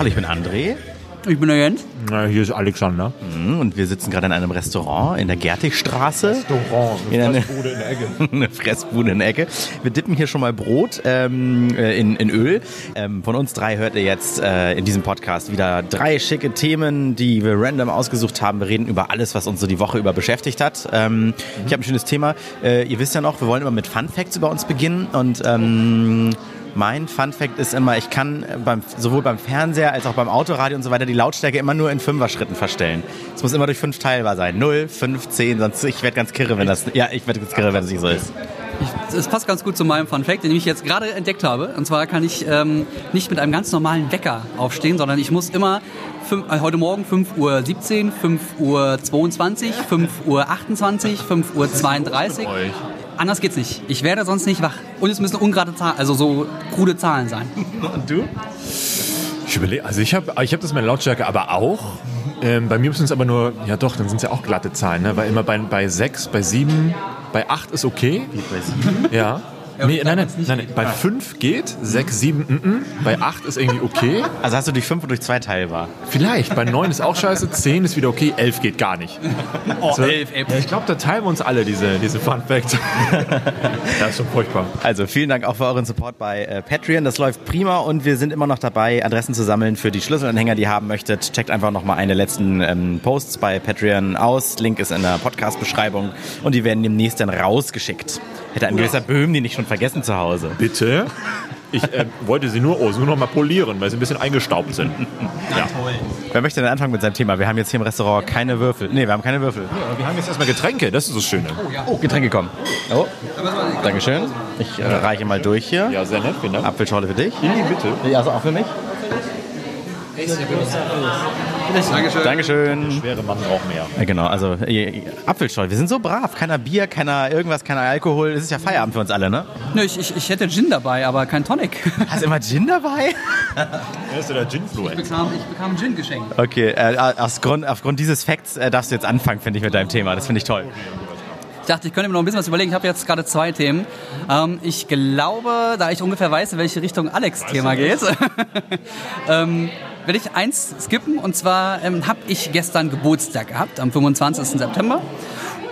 Hallo, ich bin André. Ich bin der Jens. Na, hier ist Alexander. Mhm, Und wir sitzen gerade in einem Restaurant in der Gertigstraße. Restaurant, In eine Fressbude in der Ecke. eine Fressbude in der Ecke. Wir dippen hier schon mal Brot ähm, äh, in, in Öl. Ähm, von uns drei hört ihr jetzt äh, in diesem Podcast wieder drei schicke Themen, die wir random ausgesucht haben. Wir reden über alles, was uns so die Woche über beschäftigt hat. Ähm, Ich habe ein schönes Thema. Äh, ihr wisst ja noch, wir wollen immer mit Fun Facts über uns beginnen und ähm, mein Fun Fact ist immer, ich kann beim, sowohl beim Fernseher als auch beim Autoradio und so weiter die Lautstärke immer nur in Fünfer-Schritten verstellen. Es muss immer durch fünf teilbar sein. 0, 5, 10, sonst ich werde ganz kirre, wenn das, ja, ich werde ganz kirre, wenn das nicht so ist. Es passt ganz gut zu meinem Fun Fact, den ich jetzt gerade entdeckt habe. Und zwar kann ich ähm, nicht mit einem ganz normalen Wecker aufstehen, sondern ich muss immer fünf, äh, heute Morgen 5 Uhr 17, 5 Uhr 22, 5 Uhr 28, 5 Uhr 32. euch. Anders geht's nicht. Ich werde sonst nicht wach. Und es müssen ungerade Zahlen, also so krude Zahlen sein. Und du? Ich überlege, also ich habe ich hab das mit der Lautstärke aber auch. Ähm, bei mir sind es aber nur, ja doch, dann sind es ja auch glatte Zahlen, ne? weil immer bei, bei 6, bei 7, bei 8 ist okay. Ja. Nee, nein, nein, nein, nein. Bei 5 geht, 6, 7, mm, mm. bei 8 ist irgendwie okay. Also hast du durch 5 und durch 2 teilbar. Vielleicht, bei 9 ist auch scheiße, 10 ist wieder okay, 11 geht gar nicht. Oh, So. elf, elf. Ja, ich glaube, da teilen wir uns alle diese, diese Fun Facts. ja, ist schon furchtbar. Also vielen Dank auch für euren Support bei äh, Patreon. Das läuft prima und wir sind immer noch dabei, Adressen zu sammeln für die Schlüsselanhänger, die ihr haben möchtet. Checkt einfach nochmal eine der letzten ähm, Posts bei Patreon aus. Link ist in der Podcast-Beschreibung und die werden demnächst dann rausgeschickt. Hätte ein gewisser Böhm die nicht schon vergessen zu Hause. Bitte? Ich äh, wollte sie nur, oh, nur noch mal polieren, weil sie ein bisschen eingestaubt sind. Ja. Wer möchte denn anfangen mit seinem Thema? Wir haben jetzt hier im Restaurant keine Würfel. Nee, wir haben keine Würfel. Aber wir haben jetzt erstmal Getränke, das ist das Schöne. Oh, Getränke kommen. Oh, Dankeschön. Ich äh, reiche mal durch hier. Ja, sehr nett, vielen Dank. Apfelschorle für dich. Ili, bitte. Ja, also auch für mich. Dankeschön. Dankeschön. Schwere Mann braucht mehr. Ja, genau, also äh, Apfelschorle. Wir sind so brav. Keiner Bier, keiner irgendwas, keiner Alkohol. Es ist ja Feierabend für uns alle, ne? Nö, ich, ich, ich hätte Gin dabei, aber kein Tonic. Hast du immer Gin dabei? Er ist ja der Ginfluencer. bekam, ich bekam Gin geschenkt. Okay, äh, aus Grund, aufgrund dieses Facts äh, darfst du jetzt anfangen, finde ich, mit deinem Thema. Das finde ich toll. Ich dachte, ich könnte mir noch ein bisschen was überlegen. Ich habe jetzt gerade zwei Themen. Ähm, ich glaube, da ich ungefähr weiß, in welche Richtung Alex Thema geht, ähm, werde ich eins skippen. Und zwar ähm, habe ich gestern Geburtstag gehabt, am 25. September.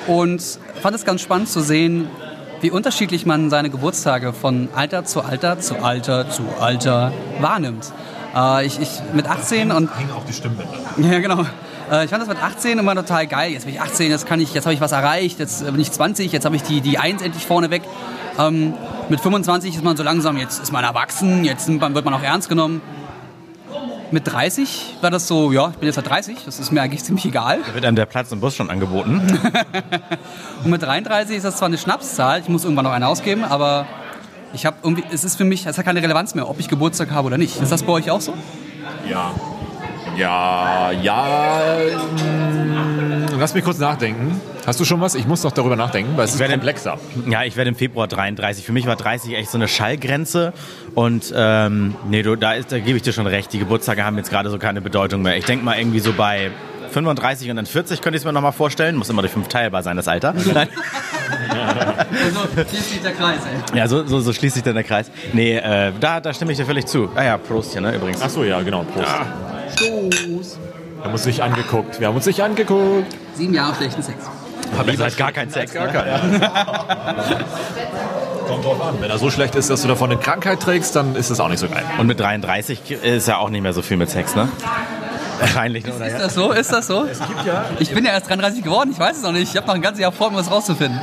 Und fand es ganz spannend zu sehen, wie unterschiedlich man seine Geburtstage von Alter zu Alter zu Alter zu Alter wahrnimmt. Äh, ich, ich mit 18 und Hängen auch die Stimmbänder. ja, genau. Äh, Ich fand das mit 18 immer total geil. Jetzt bin ich 18, jetzt kann ich, jetzt habe ich was erreicht, jetzt bin ich 20, jetzt habe ich die, die 1 endlich vorne weg. Ähm, mit 25 ist man so langsam, jetzt ist man erwachsen, jetzt wird man auch ernst genommen. Mit 30 war das so, ja, ich bin jetzt halt 30, das ist mir eigentlich ziemlich egal. Da wird einem der Platz im Bus schon angeboten. Und mit 33 ist das zwar eine Schnapszahl, ich muss irgendwann noch eine ausgeben, aber ich habe irgendwie, es ist für mich, es hat keine Relevanz mehr, ob ich Geburtstag habe oder nicht. Ist das bei euch auch so? Ja. Ja, ja. mm, Lass mich kurz nachdenken. Hast du schon was? Ich muss noch darüber nachdenken, weil es ist werde- komplexer. Ja, ich werde im Februar 33. Für mich war 30 echt so eine Schallgrenze. Und ähm, nee, du, da, ist, da gebe ich dir schon recht. Die Geburtstage haben jetzt gerade so keine Bedeutung mehr. Ich denke mal irgendwie so bei 35 und dann 40 könnte ich es mir nochmal vorstellen. Muss immer durch fünf teilbar sein, das Alter. Nein. Also, hier steht der Kreis, ey. Ja, so, so, so schließt sich dann der Kreis. Nee, äh, da, da stimme ich dir völlig zu. Ah ja, Prost hier, ne, übrigens. Ach so, ja, genau. Prost. Stoß. Wir haben uns nicht angeguckt. Wir haben uns nicht angeguckt. Sieben Jahre schlechten Sex. Hab ich halt gar keinen Sex. Gar Ne? keinen. Kommt drauf an. Wenn er so schlecht ist, dass du davon eine Krankheit trägst, dann ist das auch nicht so geil. Und mit 33 ist ja auch nicht mehr so viel mit Sex, ne? Wahrscheinlich, oder? Ist das so? Ist das so? Ich bin ja erst 33 geworden, ich weiß es noch nicht. Ich habe noch ein ganzes Jahr vor, um was rauszufinden.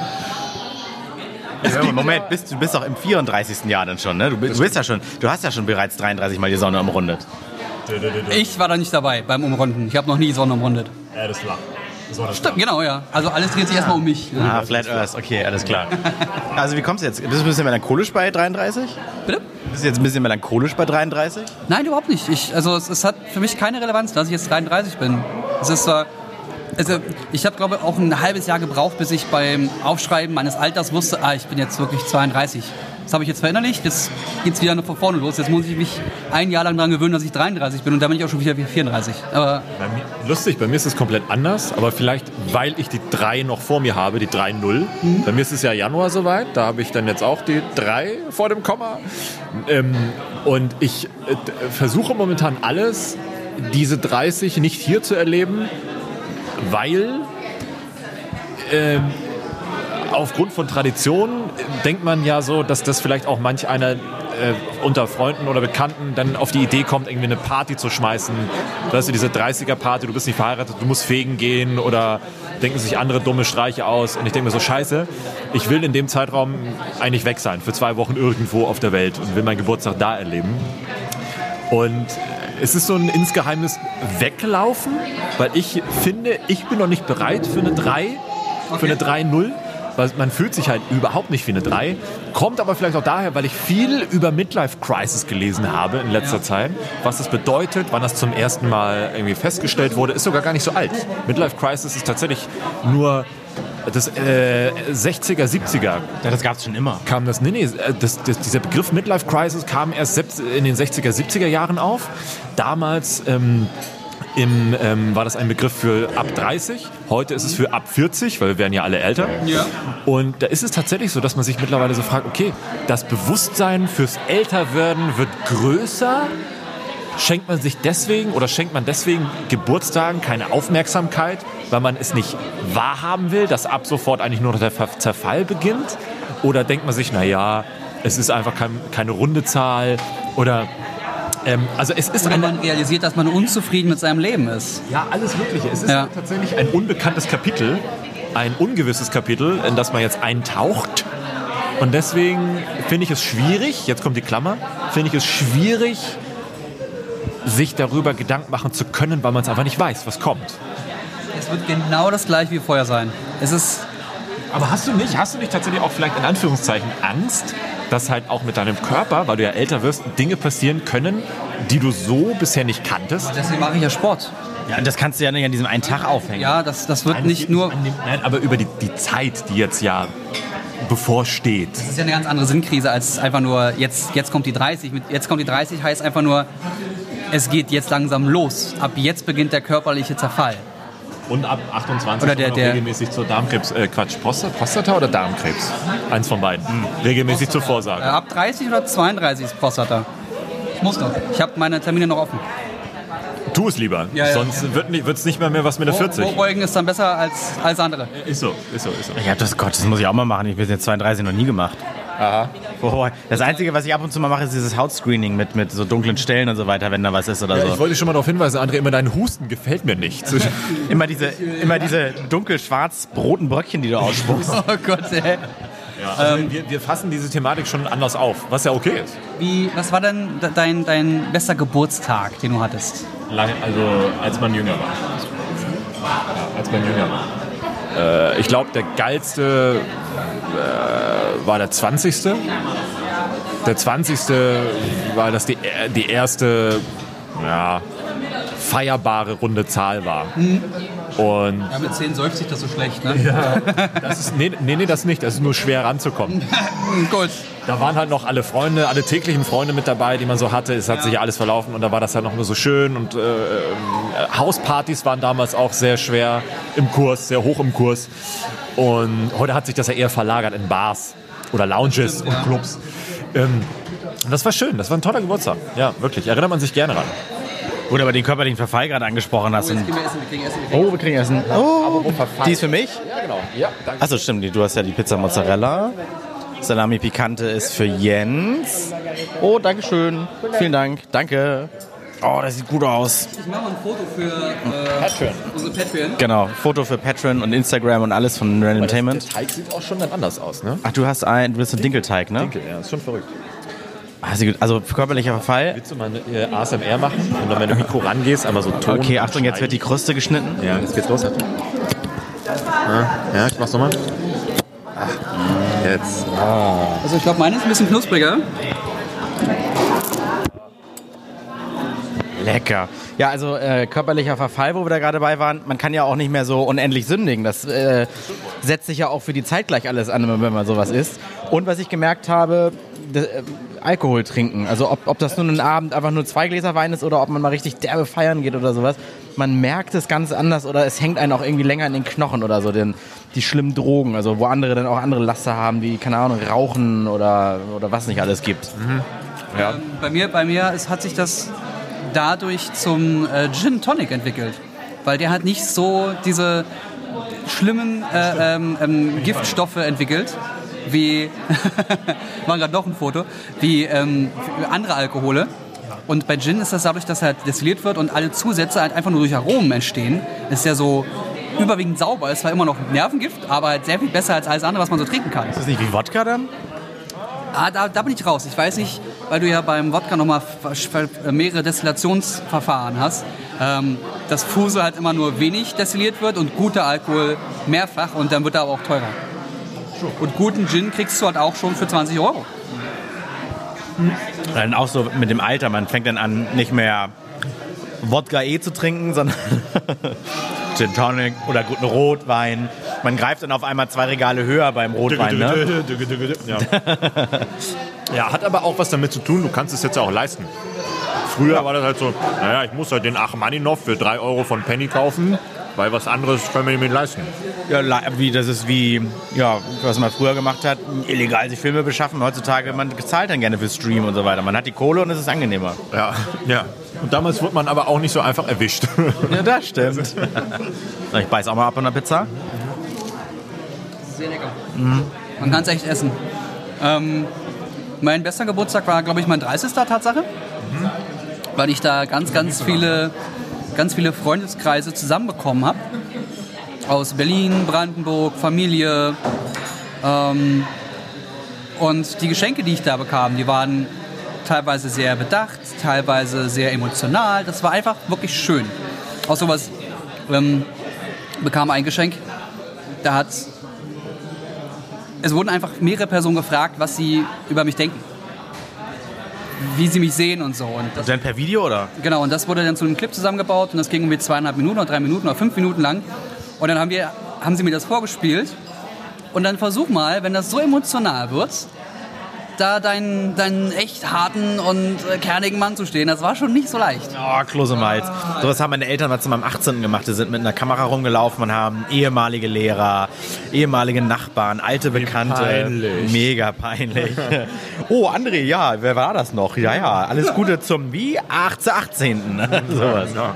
Ja, Moment, bist, du bist doch im 34. Jahr dann schon, ne? Du bist, du bist ja schon, du hast ja schon bereits 33 Mal die Sonne umrundet. Ich war da nicht dabei beim Umrunden. Ich habe noch nie Sonne umrundet. Ja, das ist flach. Das war das Stimmt, genau, ja. Also alles dreht sich erstmal um mich. Ne? Ah, Flat Earth, okay, alles klar. Also wie kommst du jetzt? Bist du ein bisschen melancholisch bei 33? Bitte? Bist du jetzt ein bisschen melancholisch bei 33? Nein, überhaupt nicht. Ich, also es, es hat für mich keine Relevanz, dass ich jetzt 33 bin. Es ist zwar... Also ich habe, glaube ich, auch ein halbes Jahr gebraucht, bis ich beim Aufschreiben meines Alters wusste, ah, ich bin jetzt wirklich 32. Das habe ich jetzt verinnerlicht. Jetzt geht es wieder von vorne los. Jetzt muss ich mich ein Jahr lang daran gewöhnen, dass ich 33 bin und dann bin ich auch schon wieder 34. Aber Bei mir, lustig, bei mir ist es komplett anders, aber vielleicht, weil ich die 3 noch vor mir habe, die 3-0. Bei mir ist es ja Januar soweit, da habe ich dann jetzt auch die 3 vor dem Komma. Ähm, und ich äh, versuche momentan alles, diese 30 nicht hier zu erleben, weil ähm, aufgrund von Tradition äh, denkt man ja so, dass das vielleicht auch manch einer äh, unter Freunden oder Bekannten dann auf die Idee kommt, irgendwie eine Party zu schmeißen. Weißt du, diese 30er-Party, du bist nicht verheiratet, du musst fegen gehen oder denken sich andere dumme Streiche aus. Und ich denke mir so, scheiße, ich will in dem Zeitraum eigentlich weg sein, für zwei Wochen irgendwo auf der Welt und will meinen Geburtstag da erleben. Und es ist so ein insgeheimes Weglaufen, weil ich finde, ich bin noch nicht bereit für eine 3, für eine 3-0. Man fühlt sich halt überhaupt nicht wie eine 3. Kommt aber vielleicht auch daher, weil ich viel über Midlife Crisis gelesen habe in letzter Ja. Zeit. Was das bedeutet, wann das zum ersten Mal irgendwie festgestellt wurde, ist sogar gar nicht so alt. Midlife Crisis ist tatsächlich nur das äh, 60er, 70er Ja, das gab es schon immer. kam das, nee, nee, das, das, dieser Begriff Midlife Crisis kam erst in den 60er, 70er Jahren auf. Damals ähm, im, ähm, war das ein Begriff für ab 30, heute ist es für ab 40, weil wir werden ja alle älter. Ja. Und da ist es tatsächlich so, dass man sich mittlerweile so fragt, okay, das Bewusstsein fürs Älterwerden wird größer. Schenkt man sich deswegen oder schenkt man deswegen Geburtstagen keine Aufmerksamkeit, weil man es nicht wahrhaben will, dass ab sofort eigentlich nur noch der Zerfall beginnt? Oder denkt man sich, naja, es ist einfach kein, keine runde Zahl oder ähm, also es ist oder man realisiert, dass man unzufrieden mit seinem Leben ist. ja, alles Mögliche. Es ist Ja. tatsächlich ein unbekanntes Kapitel, ein ungewisses Kapitel, in das man jetzt eintaucht. Und deswegen finde ich es schwierig, jetzt kommt die Klammer, finde ich es schwierig, sich darüber Gedanken machen zu können, weil man es einfach nicht weiß, was kommt. Es wird genau das gleiche wie vorher sein. Es ist Aber hast du nicht, hast du nicht tatsächlich auch vielleicht in Anführungszeichen Angst, dass halt auch mit deinem Körper, weil du ja älter wirst, Dinge passieren können, die du so bisher nicht kanntest? deswegen mache ich ja Sport. Ja, und das kannst du ja nicht an diesem einen Tag aufhängen. Ja, das, das wird Nein, nicht nur. dem- Nein, aber über die, die Zeit, die jetzt ja bevorsteht. Das ist ja eine ganz andere Sinnkrise als einfach nur jetzt, jetzt kommt die 30. Mit jetzt kommt die 30 heißt einfach nur, es geht jetzt langsam los. Ab jetzt beginnt der körperliche Zerfall. Und ab 28 Oder der- kommt der- regelmäßig zur Darmkrebs, äh, Quatsch, Prostata, Prostata oder Darmkrebs? Eins von beiden. Regelmäßig zur Äh, Vorsage. ab 30 oder 32 ist Prostata. Ich muss noch. Ich habe meine Termine noch offen. Tu es lieber, Ja, ja. sonst wird es nicht mehr, mehr was mit der 40. Vorbeugen ist dann besser als, als andere. Ist so, ist so, ist so. Ja, das Gott, das muss ich auch mal machen. Ich bin jetzt 32 noch nie gemacht. Aha. Das Einzige, was ich ab und zu mal mache, ist dieses Hautscreening mit, mit so dunklen Stellen und so weiter, wenn da was ist oder Ja, ich so. wollte dich schon mal darauf hinweisen, André, immer dein Husten gefällt mir nicht. Immer diese, immer diese dunkel-schwarz-roten Bröckchen, die du ausspuckst. Oh Gott, ey. also wir, wir fassen diese Thematik schon anders auf, was ja okay ist. Wie, was war denn de- dein, dein bester Geburtstag, den du hattest? Lang, also als man jünger war. Ja, als man jünger war. Äh, ich glaube, der geilste äh, war der 20. Der 20. war, dass die, die erste ja, feierbare runde Zahl war. Und Ja, mit 10 seufzt sich das so schlecht, ne? das ist, nee, nee, nee, das nicht. Das ist nur schwer ranzukommen. Gut. Da waren halt noch alle Freunde, alle täglichen Freunde mit dabei, die man so hatte. Es hat sich ja alles verlaufen und da war das halt noch nur so schön. Und äh, ähm, Hauspartys waren damals auch sehr schwer im Kurs, sehr hoch im Kurs. Und heute hat sich das ja eher verlagert in Bars oder Lounges und Clubs. Ähm, und das war schön, das war ein toller Geburtstag. Ja, wirklich. Erinnert man sich gerne ran. Gut, aber den körperlichen Verfall gerade angesprochen hast. Und wir essen, wir kriegen Essen. Wir kriegen oh, wir kriegen Essen. Oh, die ist für mich? Ja, genau. Ja, danke. Achso, stimmt. die- Du hast ja die Pizza Mozzarella. Salami Picante ist für Jens. Oh, Dankeschön. Vielen Dank. Danke. Oh, das sieht gut aus. Ich mache mal ein Foto für äh, Patreon. unsere Patreon. Genau, Foto für Patreon und Instagram und alles von Random Der Entertainment. Teig sieht auch schon dann anders aus, ne? Ach, du hast ein, du bist ein Dinkelteig, ne? Ja, ist schon verrückt. Ah. Also körperlicher Verfall. Willst du mal eine äh, ASMR machen? Und dann, wenn du Mikro rangehst, einmal so Ton Okay, Achtung, jetzt wird die Kruste geschnitten. Ja, jetzt geht's los. Ja, ja ich mach's nochmal. Jetzt. Also ich glaube, meine ist ein bisschen knuspriger. Lecker. Ja, also äh, körperlicher Verfall, wo wir da gerade bei waren, man kann ja auch nicht mehr so unendlich sündigen. Das äh, setzt sich ja auch für die Zeit gleich alles an, wenn man sowas isst. Und was ich gemerkt habe, Alkohol trinken. Also ob, ob das nun ein Abend einfach nur zwei Gläser Wein ist oder ob man mal richtig derbe feiern geht oder sowas. Man merkt es ganz anders oder es hängt einen auch irgendwie länger in den Knochen oder so, denn die schlimmen Drogen, also wo andere dann auch andere Laster haben, wie, keine Ahnung, Rauchen oder, oder was nicht alles gibt. Ja. Ähm, Bei mir, bei mir ist, hat sich das dadurch zum äh, Gin Tonic entwickelt. Weil der hat nicht so diese schlimmen äh, ähm, ähm, Giftstoffe entwickelt, wie, machen gerade noch ein Foto, wie ähm, andere Alkohole. Und bei Gin ist das dadurch, dass er halt destilliert wird und alle Zusätze halt einfach nur durch Aromen entstehen, ist der so überwiegend sauber. Ist zwar immer noch Nervengift, aber halt sehr viel besser als alles andere, was man so trinken kann. Ist das nicht wie Wodka dann? Ah, da, da bin ich raus. Ich weiß nicht, weil du ja beim Wodka nochmal mehrere Destillationsverfahren hast, ähm, dass Fuse halt immer nur wenig destilliert wird und guter Alkohol mehrfach und dann wird er aber auch teurer. Und guten Gin kriegst du halt auch schon für 20 Euro. Dann auch so mit dem Alter, man fängt dann an, nicht mehr Wodka E zu trinken, sondern Gin Tonic oder guten Rotwein. Man greift dann auf einmal zwei Regale höher beim Rotwein, ne? Ja. ja, hat aber auch was damit zu tun, du kannst es jetzt ja auch leisten. Früher war das halt so, naja, ich muss halt den Achmaninov für 3 Euro von Penny kaufen, weil was anderes können wir mir nicht leisten. Ja, wie, das ist wie, ja, was man früher gemacht hat, illegal sich Filme beschaffen. Heutzutage, man zahlt dann gerne für Stream und so weiter. Man hat die Kohle und es ist angenehmer. Ja, ja. Und damals wurde man aber auch nicht so einfach erwischt. Ja, das stimmt. So, ich beiß auch mal ab an der Pizza. Sehr lecker. Man kann es echt essen. Ähm, mein bester Geburtstag war, glaube ich, mein 30. Tatsache. Weil ich da ganz, ganz viele, ganz viele Freundeskreise zusammenbekommen habe. Aus Berlin, Brandenburg, Familie. Ähm, und die Geschenke, die ich da bekam, die waren teilweise sehr bedacht, teilweise sehr emotional. Das war einfach wirklich schön. Auch sowas ähm, bekam ein Geschenk. Da hat es wurden einfach mehrere Personen gefragt, was sie über mich denken. Wie sie mich sehen und so. Und das, Dann per Video oder? genau, und das wurde dann zu einem Clip zusammengebaut und das ging irgendwie zweieinhalb Minuten oder drei Minuten oder fünf Minuten lang. Und dann haben, wir, haben sie mir das vorgespielt. Und dann versuch mal, wenn das so emotional wird, da deinen, deinen echt harten und äh, kernigen Mann zu stehen. Das war schon nicht so leicht. Oh, Kloß im Hals. Sowas haben meine Eltern mal zu meinem 18. gemacht. Die sind mit einer Kamera rumgelaufen und haben ehemalige Lehrer, ehemalige Nachbarn, alte Bekannte. peinlich. Mega peinlich. Oh, André, ja, wer war das noch? Ja, ja, alles Gute zum wie? 18. 18. Sowas. Ja.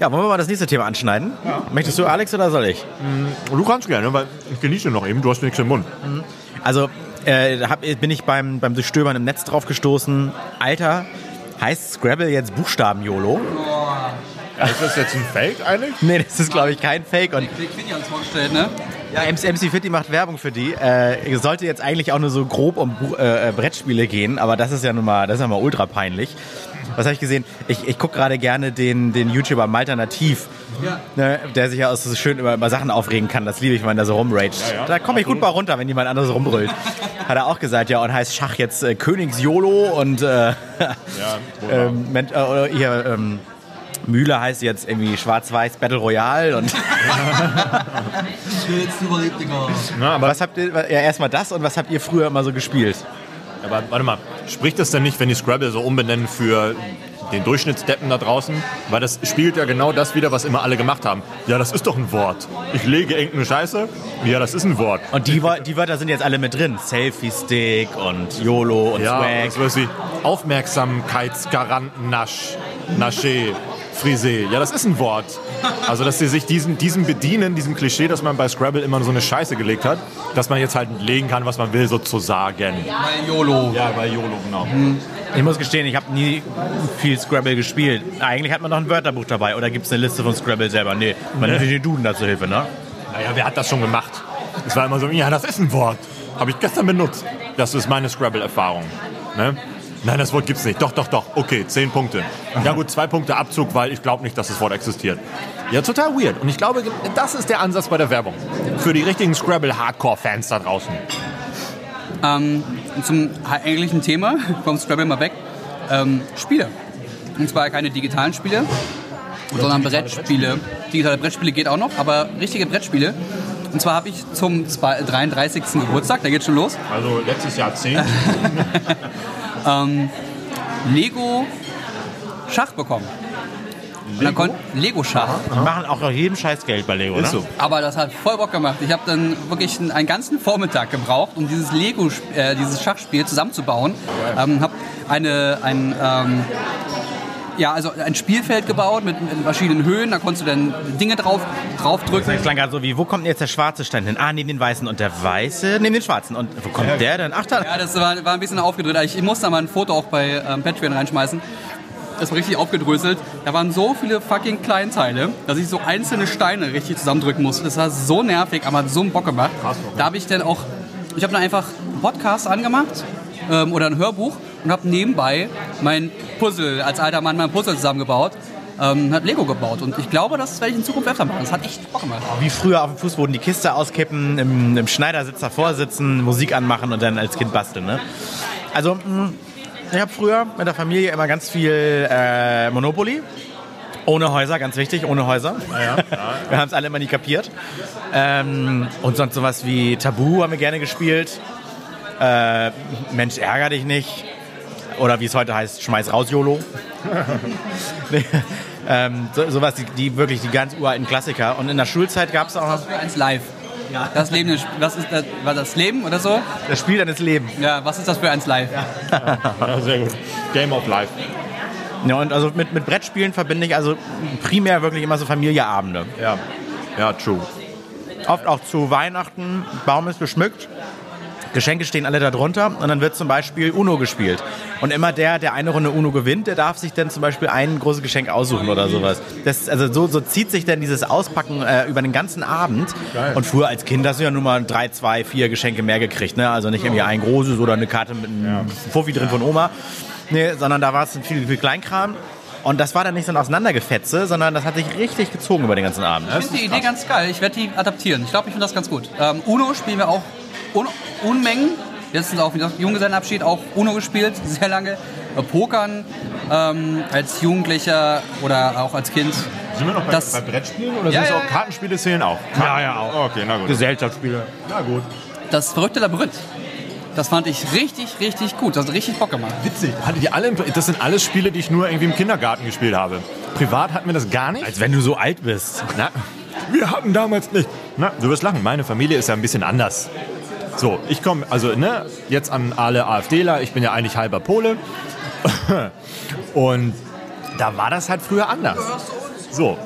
Ja, wollen wir mal das nächste Thema anschneiden? Möchtest du, Alex, oder soll ich? Und du kannst gerne, weil ich genieße noch eben, du hast nichts im Mund. Also äh, hab, bin ich beim, beim Durchstöbern im Netz drauf gestoßen. Alter, heißt Scrabble jetzt Buchstaben-YOLO? Ist das jetzt ein Fake eigentlich? Nee, das ist, glaube ich, kein Fake. Und Wie Quinny uns vorgestellt, ne? ja, MC, MC Fitty macht Werbung für die. Äh, sollte jetzt eigentlich auch nur so grob um äh, äh, Brettspiele gehen, aber das ist ja nun mal, das ist ja mal ultra peinlich. Was habe ich gesehen? Ich, ich gucke gerade gerne den, den YouTuber Malternativ, Ja. ne, der sich ja auch so schön über, über Sachen aufregen kann. Das liebe ich, wenn der so rumragt. ja. Da komme ich gut mal runter, wenn jemand anderes rumbrüllt. Hat er auch gesagt, ja, und heißt Schach jetzt äh, Königs-YOLO und äh, Ja, ähm, äh, hier, ähm, Mühle heißt jetzt irgendwie Schwarz-Weiß Battle Royale und Jetzt überlebt, Digga. Na, aber, was habt ihr, ja erstmal das und was habt ihr früher immer so gespielt? Aber warte mal, spricht das denn nicht, wenn die Scrabble so umbenennen für den Durchschnittsdeppen da draußen? Weil das spielt ja genau das wieder, was immer alle gemacht haben. Ja, das ist doch ein Wort. Ich lege irgendeine Scheiße. Ja, das ist ein Wort. Und die, die Wörter sind jetzt alle mit drin. Selfie-Stick und YOLO und Ja, Swag. sowas wie Aufmerksamkeitsgaranten, Nasch, Nasche, Frisé. Ja, das ist ein Wort. Also, dass sie sich diesen, diesem bedienen, diesem Klischee, dass man bei Scrabble immer so eine Scheiße gelegt hat, dass man jetzt halt legen kann, was man will, sozusagen. Bei YOLO. Ja, bei YOLO, genau. Ich muss gestehen, ich habe nie viel Scrabble gespielt. Eigentlich hat man noch ein Wörterbuch dabei. Oder gibt es eine Liste von Scrabble selber? Nee, man nimmt den Duden dazu Hilfe, ne? Naja, wer hat das schon gemacht? Es war immer so, ja, das ist ein Wort. Habe ich gestern benutzt. Das ist meine Scrabble-Erfahrung. Ne? Nein, das Wort gibt's nicht. Doch, doch, doch. Okay, zehn Punkte. Ja gut, zwei Punkte Abzug, weil ich glaube nicht, dass das Wort existiert. Ja, total weird. Und ich glaube, das ist der Ansatz bei der Werbung. Für die richtigen Scrabble-Hardcore-Fans da draußen. Ähm, zum eigentlichen Thema, vom Scrabble mal weg, ähm, Spiele. Und zwar keine digitalen Spiele, sondern Brettspiele. Digitale Brettspiele geht auch noch, aber richtige Brettspiele. Und zwar habe ich zum zwei- 33. Geburtstag, da geht schon los, Also letztes Jahr 10. Lego Schach bekommen. Und dann kon- Lego Schach. Die machen auch auf jedem Scheiß Geld bei Lego, Ist ne? so. Aber das hat voll Bock gemacht. Ich habe dann wirklich einen, einen ganzen Vormittag gebraucht, um dieses Lego, äh, dieses Schachspiel zusammenzubauen. Ähm, habe eine, ein, ähm, ja, also ein Spielfeld gebaut mit, mit verschiedenen Höhen. Da konntest du dann Dinge drauf, draufdrücken. Das klang gerade so wie, wo kommt denn jetzt der schwarze Stein hin? Ah, neben den weißen. Und der weiße neben den schwarzen. Und wo kommt der denn? Ach, da. Ja, das war, war ein bisschen aufgedrückt. Ich, ich musste da mal ein Foto auch bei ähm, Patreon reinschmeißen. Das war richtig aufgedröselt. Da waren so viele fucking Kleinteile, dass ich so einzelne Steine richtig zusammendrücken musste. Das war so nervig, aber hat so einen Bock gemacht. Da habe ich dann auch, ich habe dann einfach einen Podcast angemacht ähm, oder ein Hörbuch und habe nebenbei mein Puzzle, als alter Mann mein Puzzle zusammengebaut. Ähm, hat Lego gebaut und ich glaube, das werde ich in Zukunft öfter machen. Das hat echt Bock gemacht. Wie früher auf dem Fußboden die Kiste auskippen, im, im Schneidersitz davor sitzen, Musik anmachen und dann als Kind basteln, ne? Also, mh, ich habe früher mit der Familie immer ganz viel äh, Monopoly. Ohne Häuser, ganz wichtig, ohne Häuser. Wir haben es alle immer nie kapiert. Ähm, und sonst sowas wie Tabu haben wir gerne gespielt. Äh, Mensch, ärger dich nicht. Oder wie es heute heißt, schmeiß raus, YOLO. nee, ähm, so, sowas, die, die wirklich die ganz uralten Klassiker. Und in der Schulzeit gab es auch noch Für eins live. Das Leben, was ist das, war das Leben oder so? das Spiel deines Lebens. Ja, was ist das für eins live? Ja, sehr gut. Game of Life. Ja, und also mit, mit Brettspielen verbinde ich also primär wirklich immer so Familieabende. Ja. Ja, true. Oft auch zu Weihnachten, Baum ist geschmückt, Geschenke stehen alle da drunter und dann wird zum Beispiel Uno gespielt. Und immer der, der eine Runde Uno gewinnt, der darf sich dann zum Beispiel ein großes Geschenk aussuchen oder sowas. Das, also so, so zieht sich dann dieses Auspacken äh, über den ganzen Abend. Geil. Und früher als Kind hast du ja nur mal drei, zwei, vier Geschenke mehr gekriegt. Ne? Also nicht irgendwie ein großes oder eine Karte mit einem Fuffi drin von Oma. Nee, sondern da war es viel, viel Kleinkram. Und das war dann nicht so ein Auseinandergefetze, sondern das hat sich richtig gezogen über den ganzen Abend. Ich finde die Idee ganz geil. Ich werde die adaptieren. Ich glaube, ich finde das ganz gut. Ähm, Uno spielen wir auch un Unmengen. Jetzt sind auch wieder Junggesellenabschied, auch Uno gespielt, sehr lange. Äh, Pokern ähm, als Jugendlicher oder auch als Kind. Sind wir noch bei, Das- bei Brettspielen oder Ja, sind es ja, auch. Kartenspiele zählen auch? Ja, ja, auch. Okay, na gut. Gesellschaftsspiele. Na gut. Das verrückte Labyrinth. Das fand ich richtig, richtig gut. Das hat richtig Bock gemacht. Witzig. Hatte die alle im, das sind alles Spiele, die ich nur irgendwie im Kindergarten gespielt habe. Privat hatten wir das gar nicht. Als wenn du so alt bist. Na, wir hatten damals nicht. Na, du wirst lachen. Meine Familie ist ja ein bisschen anders. So, ich komme, also ne, jetzt an alle AfDler. Ich bin ja eigentlich halber Pole. Und da war das halt früher anders. So,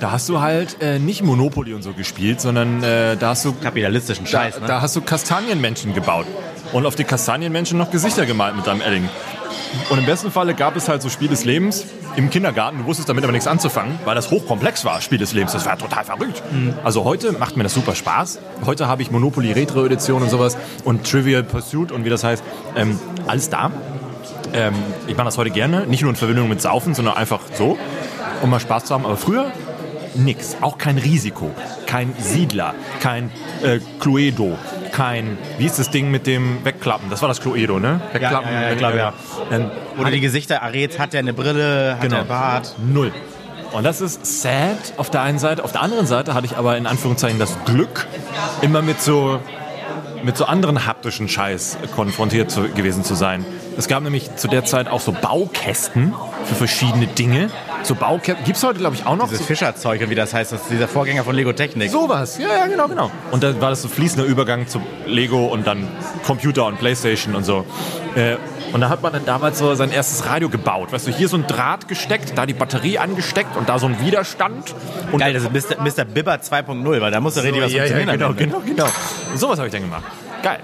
da hast du halt äh, nicht Monopoly und so gespielt, sondern äh, da hast du Kapitalistischen da, Scheiß, ne? da hast du Kastanienmenschen gebaut und auf die Kastanienmenschen noch Gesichter gemalt mit deinem Edding. Und im besten Falle gab es halt so Spiel des Lebens im Kindergarten. Du wusstest damit aber nichts anzufangen, weil das hochkomplex war, Spiel des Lebens. Das war total verrückt. Also heute macht mir das super Spaß. Heute habe ich Monopoly Retro Edition und sowas und Trivial Pursuit und wie das heißt. Ähm, alles da. Ähm, ich mache das heute gerne. Nicht nur in Verbindung mit Saufen, sondern einfach so, um mal Spaß zu haben. Aber früher nix. Auch kein Risiko. Kein Siedler. Kein äh, Cluedo. Kein, wie ist das Ding mit dem Wegklappen? Das war das Cluedo, ne? Wegklappen. ja, ja, ich glaube, ja. Ähm, Oder die Gesichter, Aretz hat ja eine Brille, hat Genau. der Bart. Null. Und das ist sad auf der einen Seite. Auf der anderen Seite hatte ich aber in Anführungszeichen das Glück, immer mit so, mit so anderen haptischen Scheiß konfrontiert zu, gewesen zu sein. Es gab nämlich zu der Zeit auch so Baukästen für verschiedene Dinge. So Baukästen, gibt es heute glaube ich auch noch. Dieses So, Fischerzeug, wie das heißt, das ist dieser Vorgänger von Lego Technik. sowas, ja, ja, genau, genau. Und dann war das so fließender Übergang zu Lego und dann Computer und Playstation und so. Äh, und da hat man dann damals so sein erstes Radio gebaut. Weißt du, hier so ein Draht gesteckt, da die Batterie angesteckt und da so ein Widerstand. Und Geil, das ist Mr. Mr. Bibber 2.0, weil da muss ja richtig was ja, ja, genau, genau, genau. Und sowas habe ich dann gemacht. Geil.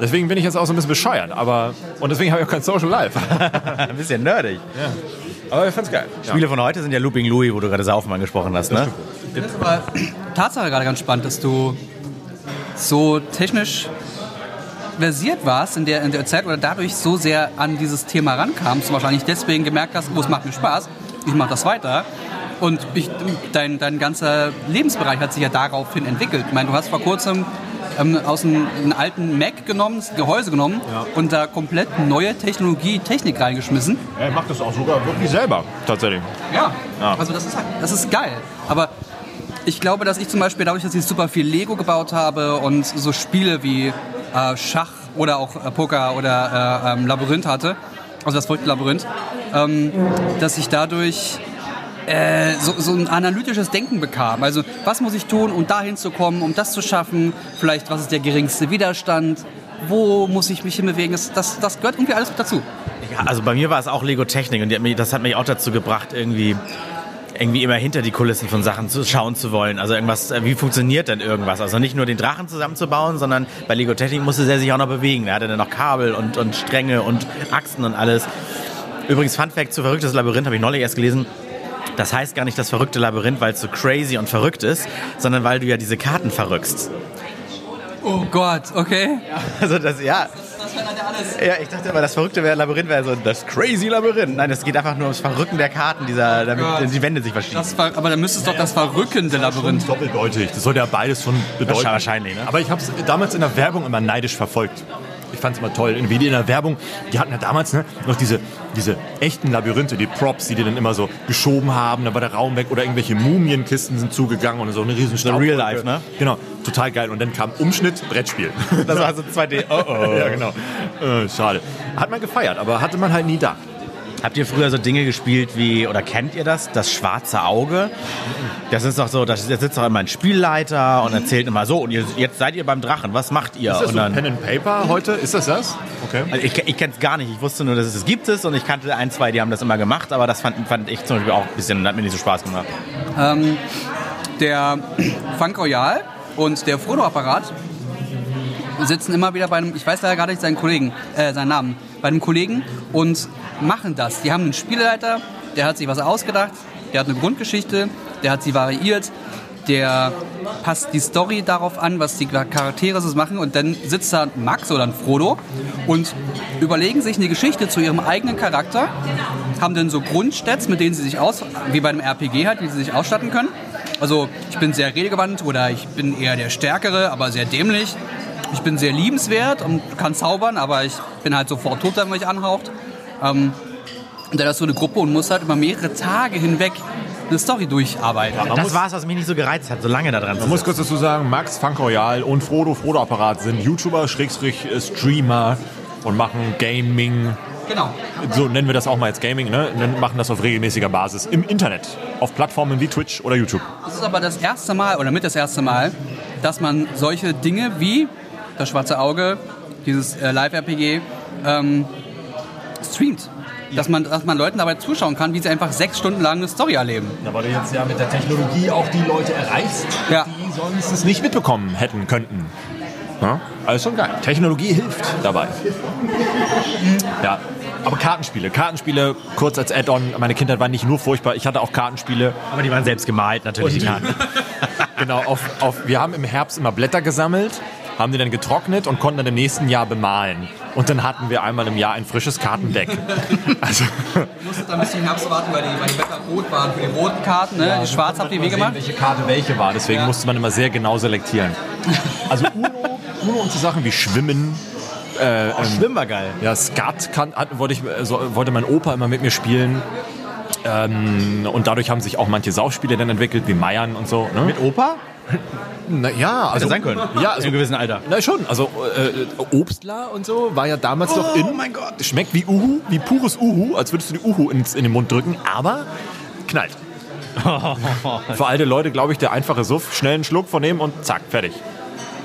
Deswegen bin ich jetzt auch so ein bisschen bescheuert, aber und deswegen habe ich auch kein Social Life. Ein bisschen nerdig. aber ich fand's geil. Spiele von heute sind ja Looping Louis, wo du gerade Saufen angesprochen hast, ne? Ich finde es aber Tatsache gerade ganz spannend, dass du so technisch versiert warst in der, in der Zeit oder dadurch so sehr an dieses Thema rankamst und wahrscheinlich deswegen gemerkt hast, oh, es macht mir Spaß, ich mache das weiter. Und ich, dein, dein ganzer Lebensbereich hat sich ja daraufhin entwickelt. Ich meine, du hast vor kurzem ähm, aus einem, einem alten Mac genommen, das Gehäuse genommen und da komplett neue Technologie, Technik reingeschmissen. Er macht das auch sogar wirklich selber, tatsächlich. Ja, Ja. also das ist, halt, das ist geil. Aber ich glaube, dass ich zum Beispiel dadurch, dass ich super viel Lego gebaut habe und so Spiele wie äh, Schach oder auch äh, Poker oder äh, ähm, Labyrinth hatte, also das verrückte Labyrinth, ähm, dass ich dadurch äh, so, so ein analytisches Denken bekam. Also was muss ich tun, um dahin zu kommen, um das zu schaffen? Vielleicht was ist der geringste Widerstand? Wo muss ich mich hinbewegen? Das, das, das gehört irgendwie alles dazu. Ja, also bei mir war es auch Lego Technik und hat mich, das hat mich auch dazu gebracht, irgendwie irgendwie immer hinter die Kulissen von Sachen zu schauen zu wollen. Also irgendwas, äh, wie funktioniert denn irgendwas? Also nicht nur den Drachen zusammenzubauen, sondern bei Lego Technik musste der sich auch noch bewegen. Er hatte dann noch Kabel und, und Stränge und Achsen und alles. Übrigens, Fun Fact zu Verrücktes Labyrinth habe ich neulich erst gelesen. Das heißt gar nicht das verrückte Labyrinth, weil es so crazy und verrückt ist, sondern weil du ja diese Karten verrückst. Oh Gott, okay. Also das, ja. Das verändert ja alles. Ja, ich dachte immer, das verrückte wäre Labyrinth wäre so das crazy Labyrinth. Nein, es geht einfach nur ums Verrücken der Karten, dieser, damit Gott. die Wände sich verschieben. Das, ver- aber dann müsste es doch das verrückende Labyrinth. Doppeldeutig. Das sollte ja beides schon bedeuten. Wahrscheinlich, ne? Aber ich habe es damals in der Werbung immer neidisch verfolgt. Ich fand es immer toll. Wie die in der Werbung, die hatten ja damals ne, noch diese, diese echten Labyrinthe, die Props, die die dann immer so geschoben haben. Da war der Raum weg oder irgendwelche Mumienkisten sind zugegangen und so eine riesen So Real Life, ne? Genau, total geil. Und dann kam Umschnitt, Brettspiel. Das war so 2D. Oh oh. ja, genau. Äh, schade. Hat man gefeiert, aber hatte man halt nie da. Habt ihr früher so Dinge gespielt wie, oder kennt ihr das? Das schwarze Auge? Das ist doch so, da sitzt doch immer ein Spielleiter und erzählt immer so, und jetzt seid ihr beim Drachen, was macht ihr? Ist das und so dann, Pen and Paper heute? Ist das das? Okay. also ich ich kenne es gar nicht, ich wusste nur, dass es es gibt es und ich kannte ein, zwei, die haben das immer gemacht, aber das fand, fand ich zum Beispiel auch ein bisschen, hat mir nicht so Spaß gemacht. Ähm, der Funk Royal und der Frodo-Apparat sitzen immer wieder bei einem, ich weiß leider gar nicht seinen Kollegen, äh, seinen Namen, bei einem Kollegen und machen das. Die haben einen Spielleiter, der hat sich was ausgedacht, der hat eine Grundgeschichte, der hat sie variiert, der passt die Story darauf an, was die Charaktere so machen und dann sitzt da Max oder ein Frodo und überlegen sich eine Geschichte zu ihrem eigenen Charakter, haben dann so Grundstats, mit denen sie sich aus, wie bei einem RPG halt, wie sie sich ausstatten können. Also ich bin sehr redegewandt oder ich bin eher der Stärkere, aber sehr dämlich. Ich bin sehr liebenswert und kann zaubern, aber ich bin halt sofort tot, wenn man mich anhaucht. Ähm, und dann hast du eine Gruppe und musst halt über mehrere Tage hinweg eine Story durcharbeiten. Man das muss- war es, was mich nicht so gereizt hat, so lange da dran zu Man muss kurz dazu sagen, Max, Funk Royal und Frodo, Frodo Apparat sind YouTuber, Schrägstrich äh, Streamer und machen Gaming. Genau. So nennen wir das auch mal jetzt Gaming, ne? Und machen das auf regelmäßiger Basis im Internet. Auf Plattformen wie Twitch oder YouTube. Das ist aber das erste Mal oder mit das erste Mal, dass man solche Dinge wie das schwarze Auge, dieses äh, Live-RPG, ähm, streamt. Dass man, dass man Leuten dabei zuschauen kann, wie sie einfach sechs Stunden lang eine Story erleben. Da weil du jetzt ja mit der Technologie auch die Leute erreichst, Ja. die sonst es nicht mitbekommen hätten könnten. Ja? Also schon geil. Technologie hilft dabei. Ja. Aber Kartenspiele, Kartenspiele kurz als Add-on. Meine Kindheit war nicht nur furchtbar, ich hatte auch Kartenspiele. Aber die waren selbst gemalt, natürlich, die Karten. Genau, auf, auf, wir haben im Herbst immer Blätter gesammelt, haben die dann getrocknet und konnten dann im nächsten Jahr bemalen. Und dann hatten wir einmal im Jahr ein frisches Kartendeck. Also, Du musstest dann ein bisschen Herbst warten, weil die, weil die Blätter rot waren für die roten Karten. Ne? die schwarz habt ihr wie gemacht? welche Karte welche war. Deswegen Ja. musste man immer sehr genau selektieren. Also Uno, Uno und so Sachen wie Schwimmen. Äh, ähm, Schwimmen war geil. ja, Skat kann, hat, wollte, ich, äh, so, wollte mein Opa immer mit mir spielen. Ähm, und dadurch haben sich auch manche Saufspiele dann entwickelt, wie Meiern und so. Ne? Mit Opa? Na, ja, also, Hätte sein können. Ja, In also, einem gewissen Alter. na schon. Also äh, Obstler und so war ja damals noch in. Oh mein Gott. Schmeckt wie Uhu, wie pures Uhu, als würdest du die Uhu ins, in den Mund drücken, aber knallt. Für alte Leute, glaube ich, der einfache Suff, schnell einen Schluck von nehmen und zack, fertig.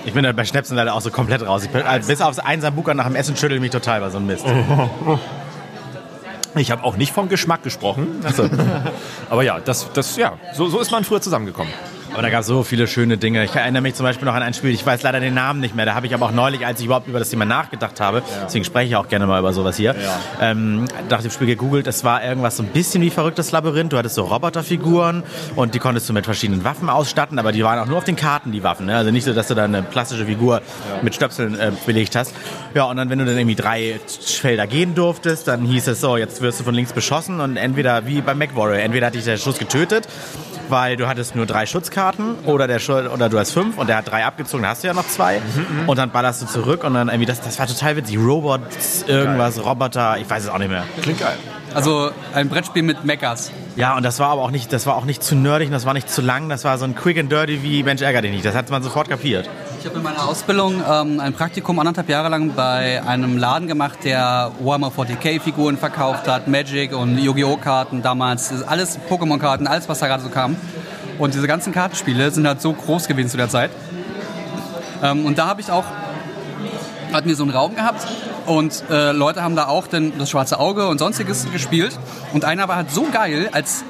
Ich bin da bei Schnäpsen leider auch so komplett raus. Ich bin, also bis aufs Einsambucker nach dem Essen schüttel mich total bei so einem Mist. Ich habe auch nicht vom Geschmack gesprochen. Aber ja, das, das, ja so, so ist man früher zusammengekommen. Aber da gab es so viele schöne Dinge. Ich erinnere mich zum Beispiel noch an ein Spiel, ich weiß leider den Namen nicht mehr. Da habe ich aber auch neulich, als ich überhaupt über das Thema nachgedacht habe, deswegen spreche ich auch gerne mal über sowas hier, ähm, nach dem Spiel gegoogelt. Es war irgendwas so ein bisschen wie verrücktes Labyrinth. Du hattest so Roboterfiguren und die konntest du mit verschiedenen Waffen ausstatten, aber die waren auch nur auf den Karten, die Waffen. Ne? Also nicht so, dass du da eine plastische Figur mit Stöpseln äh, belegt hast. Ja, und dann, wenn du dann irgendwie drei Felder gehen durftest, dann hieß es so, jetzt wirst du von links beschossen und entweder, wie beim MacWarrior, entweder hat dich der Schuss getötet, weil du hattest nur drei Schutzkarten oder, der oder du hast fünf und der hat drei abgezogen, dann hast du ja noch zwei und dann ballerst du zurück und dann irgendwie, das, das war total witzig. Robots, irgendwas, Roboter, ich weiß es auch nicht mehr. Klingt geil. Also ein Brettspiel mit Mechas. Ja, und das war aber auch nicht, das war auch nicht zu nerdig und das war nicht zu lang. Das war so ein Quick and Dirty wie Mensch ärger dich nicht. Das hat man sofort kapiert. Ich habe in meiner Ausbildung ähm, ein Praktikum anderthalb Jahre lang bei einem Laden gemacht, der Warhammer 40k-Figuren verkauft hat, Magic und Yu-Gi-Oh! Karten damals, alles Pokémon-Karten, alles was da gerade so kam. Und diese ganzen Kartenspiele sind halt so groß gewesen zu der Zeit. Ähm, und da habe ich auch, hatten wir so einen Raum gehabt und äh, Leute haben da auch den, das schwarze Auge und sonstiges gespielt. Und einer war halt so geil als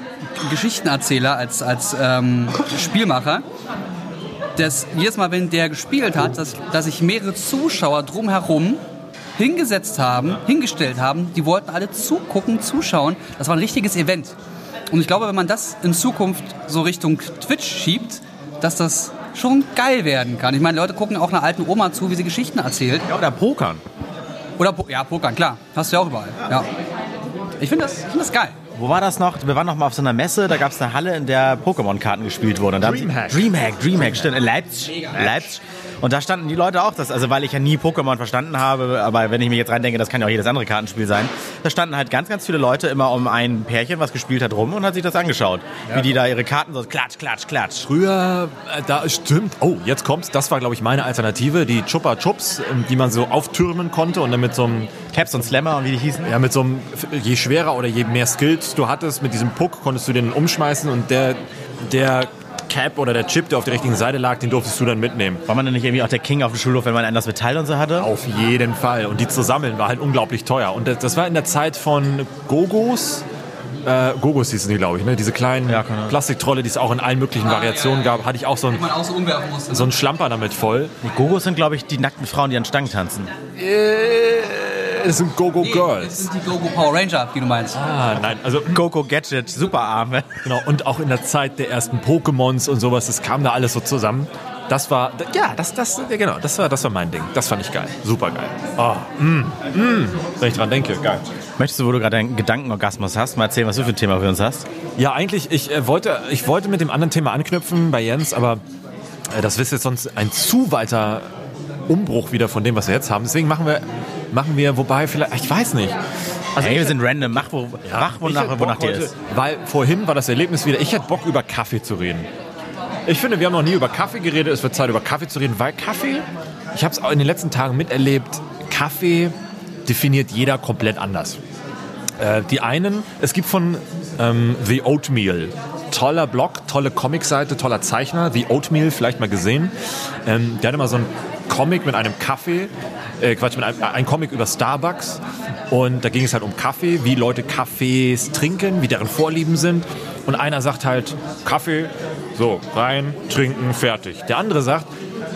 Geschichtenerzähler, als, als ähm, Spielmacher, dass jedes Mal, wenn der gespielt hat, dass, dass sich mehrere Zuschauer drumherum hingesetzt haben, hingestellt haben, die wollten alle zugucken, zuschauen. Das war ein richtiges Event. Und ich glaube, wenn man das in Zukunft so Richtung Twitch schiebt, dass das schon geil werden kann. Ich meine, Leute gucken auch einer alten Oma zu, wie sie Geschichten erzählt. Ja, oder Pokern. Oder, po ja, Pokern, klar. Hast du ja auch überall. Ja. Ich finde das, ich find das geil. Wo war das noch? Wir waren noch mal auf so einer Messe, da gab es eine Halle, in der Pokémon-Karten gespielt wurden. Dreamhack. Dreamhack, Dreamhack, stimmt. In Leipzig. Leipzig. Und da standen die Leute auch, das, also weil ich ja nie Pokémon verstanden habe, aber wenn ich mir jetzt reindenke, das kann ja auch jedes andere Kartenspiel sein, da standen halt ganz, ganz viele Leute immer um ein Pärchen, was gespielt hat, rum und hat sich das angeschaut. Wie die da ihre Karten so klatsch, klatsch, klatsch. Früher, äh, da stimmt. Oh, jetzt kommt's. Das war, glaube ich, meine Alternative. Die Chupa Chups, ähm, die man so auftürmen konnte und dann mit so einem, Caps und Slammer und wie die hießen. ja, mit so einem, je schwerer oder je mehr Skills du hattest, mit diesem Puck konntest du den umschmeißen und der, der Cap oder der Chip, der auf der richtigen Seite lag, den durftest du dann mitnehmen. War man denn nicht irgendwie auch der King auf dem Schulhof, wenn man ein das Metall und so hatte? Auf jeden Fall. Und die zu sammeln war halt unglaublich teuer. Und das war in der Zeit von Gogos. Äh, Gogos hießen die, glaube ich, ne? Diese kleinen Ja, Ahnung. Plastiktrolle, die es auch in allen möglichen Variationen gab. Hatte ich auch so einen, auch so so einen Schlamper damit voll. Die Gogos sind, glaube ich, die nackten Frauen, die an Stangen tanzen. Es sind Gogo Nee, Girls. Das sind die Gogo Power Ranger, die du meinst. Ah, nein, also Coco Gadget, super Arme. genau. Und auch in der Zeit der ersten Pokémons und sowas, das kam da alles so zusammen. Das war, ja, das, das, ja, genau, das war, das war mein Ding. Das fand ich geil. Super geil. Oh, mm, mm, wenn ich dran denke, geil. Möchtest du, wo du gerade einen Gedankenorgasmus hast, mal erzählen, was du für ein Thema für uns hast? Ja, eigentlich, ich, äh, wollte, ich wollte mit dem anderen Thema anknüpfen bei Jens, aber äh, das ist jetzt sonst ein zu weiter Umbruch wieder von dem, was wir jetzt haben. Deswegen machen wir, machen wir wobei vielleicht, ich weiß nicht. Also hey, wir sind random, mach, wo, mach Ich wonach, wonach dir ist. Weil vorhin war das Erlebnis wieder, ich hätte Bock über Kaffee zu reden. Ich finde, wir haben noch nie über Kaffee geredet. Es wird Zeit, über Kaffee zu reden, weil Kaffee, ich habe es auch in den letzten Tagen miterlebt, Kaffee definiert jeder komplett anders. Äh, die einen, es gibt von ähm, The Oatmeal, toller Blog, tolle Comicseite, toller Zeichner, The Oatmeal, vielleicht mal gesehen. Ähm, der hat immer so einen Comic mit einem Kaffee, äh, Quatsch, mit einem ein Comic über Starbucks. Und da ging es halt um Kaffee, wie Leute Kaffees trinken, wie deren Vorlieben sind. Und einer sagt halt, Kaffee, so, rein, trinken, fertig. Der andere sagt,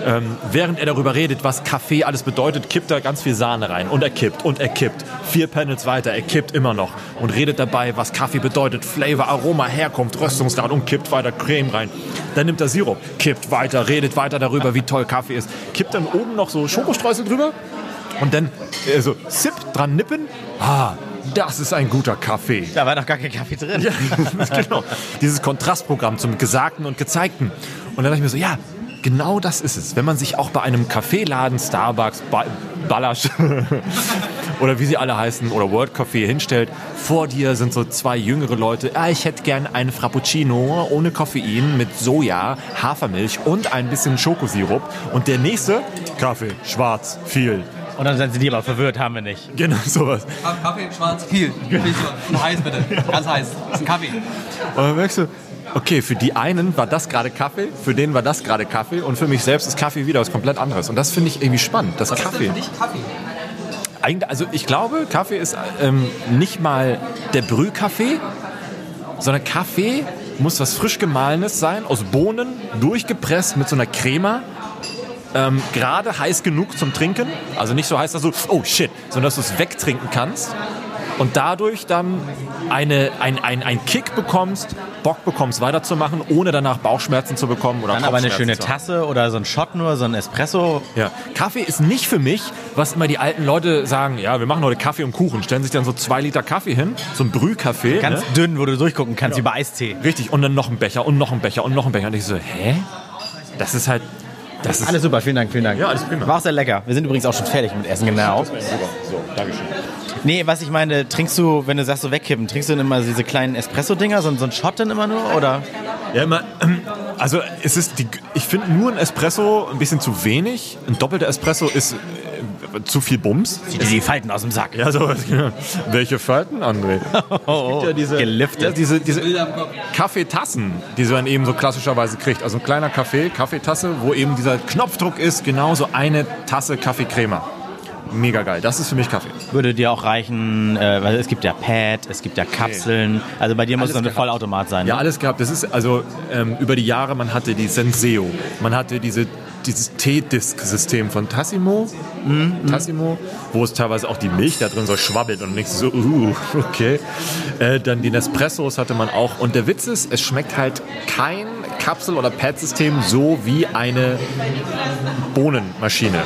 ähm, während er darüber redet, was Kaffee alles bedeutet, kippt er ganz viel Sahne rein. Und er kippt und er kippt. Vier Panels weiter, er kippt immer noch. Und redet dabei, was Kaffee bedeutet. Flavor, Aroma, Herkunft, Röstungsgrad und kippt weiter Creme rein. Dann nimmt er Sirup, kippt weiter, redet weiter darüber, wie toll Kaffee ist. Kippt dann oben noch so Schokostreusel drüber. Und dann äh, so Sip, dran nippen. Ah, das ist ein guter Kaffee. Da war doch gar kein Kaffee drin. Ja, genau. Dieses Kontrastprogramm zum Gesagten und Gezeigten. Und dann dachte ich mir so, ja, genau das ist es. Wenn man sich auch bei einem Kaffeeladen, Starbucks, ba Ballasch oder wie sie alle heißen oder World Café hinstellt, vor dir sind so zwei jüngere Leute, ah, ich hätte gern einen Frappuccino ohne Koffein mit Soja, Hafermilch und ein bisschen Schokosirup. Und der nächste, Kaffee, schwarz, viel. Und dann sind sie die aber verwirrt, haben wir nicht. Genau sowas. Kaffee, schwarz, viel. Nur heiß bitte. Ganz heiß. Das ist ein Kaffee. Und dann merkst du, okay, für die einen war das gerade Kaffee, für den war das gerade Kaffee und für mich selbst ist Kaffee wieder was komplett anderes. Und das finde ich irgendwie spannend, dass Was ist Kaffee. denn für dich Kaffee? Eigentlich, also ich glaube, Kaffee ist ähm, nicht mal der Brühkaffee, sondern Kaffee muss was frisch gemahlenes sein, aus Bohnen, durchgepresst mit so einer Crema. Ähm, Gerade heiß genug zum Trinken, also nicht so heiß, dass du, oh shit, sondern dass du es wegtrinken kannst und dadurch dann eine, ein, ein, ein Kick bekommst, Bock bekommst weiterzumachen, ohne danach Bauchschmerzen zu bekommen oder Dann aber eine schöne. Tasse oder so ein Shot nur, so ein Espresso. Ja. Kaffee ist nicht für mich, was immer die alten Leute sagen, ja, wir machen heute Kaffee und Kuchen, stellen sich dann so zwei Liter Kaffee hin, so ein Brühkaffee. Ganz ne? dünn, wo du durchgucken kannst, wie bei Eistee. Richtig, und dann noch ein Becher und noch ein Becher und noch ein Becher. Und ich so, hä? Das ist halt, Das ist- alles super, vielen Dank, vielen Dank. Ja, alles prima. War auch sehr lecker. Wir sind übrigens auch schon fertig mit Essen, genau. Super, so, Dankeschön. Nee, was ich meine, trinkst du, wenn du sagst so wegkippen, trinkst du dann immer diese kleinen Espresso-Dinger, so, so ein Shot dann immer nur, oder? Ja, immer, also es ist die, ich finde nur ein Espresso ein bisschen zu wenig. Ein doppelter Espresso ist zu viel Bums. Zieh dir die Falten aus dem Sack. Ja, so, genau. Welche Falten, André? Oh, ja diese, geliftet. Ja, diese, diese Kaffeetassen, die man eben so klassischerweise kriegt. Also ein kleiner Kaffee, Kaffeetasse, wo eben dieser Knopfdruck ist, genauso eine Tasse Kaffeecrema. Mega geil. Das ist für mich Kaffee. Würde dir auch reichen, äh, weil es gibt ja Pad, es gibt ja Kapseln. Also bei dir muss es ein. Vollautomat sein. Ja, ne? alles gehabt. Das ist also ähm, über die Jahre, man hatte die Senseo, man hatte diese, dieses T-Disk-System von Tassimo, Tassimo, wo es teilweise auch die Milch da drin so schwabbelt und nicht so, uh, okay. Äh, dann die Nespressos hatte man auch. Und der Witz ist, es schmeckt halt kein Kapsel- oder Pad-System so wie eine Bohnenmaschine.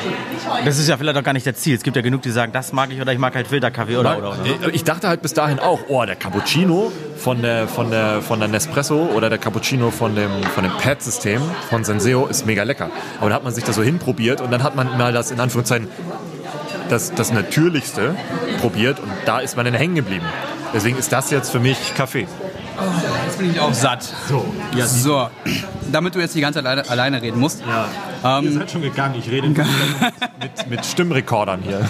Das ist ja vielleicht auch gar nicht der Ziel. Es gibt ja genug, die sagen, das mag ich oder ich mag halt Filterkaffee oder, oder, oder. Ich dachte halt bis dahin auch, oh, der Cappuccino von der, von der, von der Nespresso oder der Cappuccino von dem, von dem Pad-System von Senseo ist mega lecker. Aber da hat man sich da so hinprobiert und dann hat man mal das in Anführungszeichen das, das Natürlichste probiert und da ist man dann hängen geblieben. Deswegen ist das jetzt für mich Kaffee. Jetzt bin ich auch satt. So, ja, So, damit du jetzt die ganze Zeit alleine, reden musst. ja. Ihr seid schon gegangen, ich rede mit, mit, mit Stimmrekordern hier.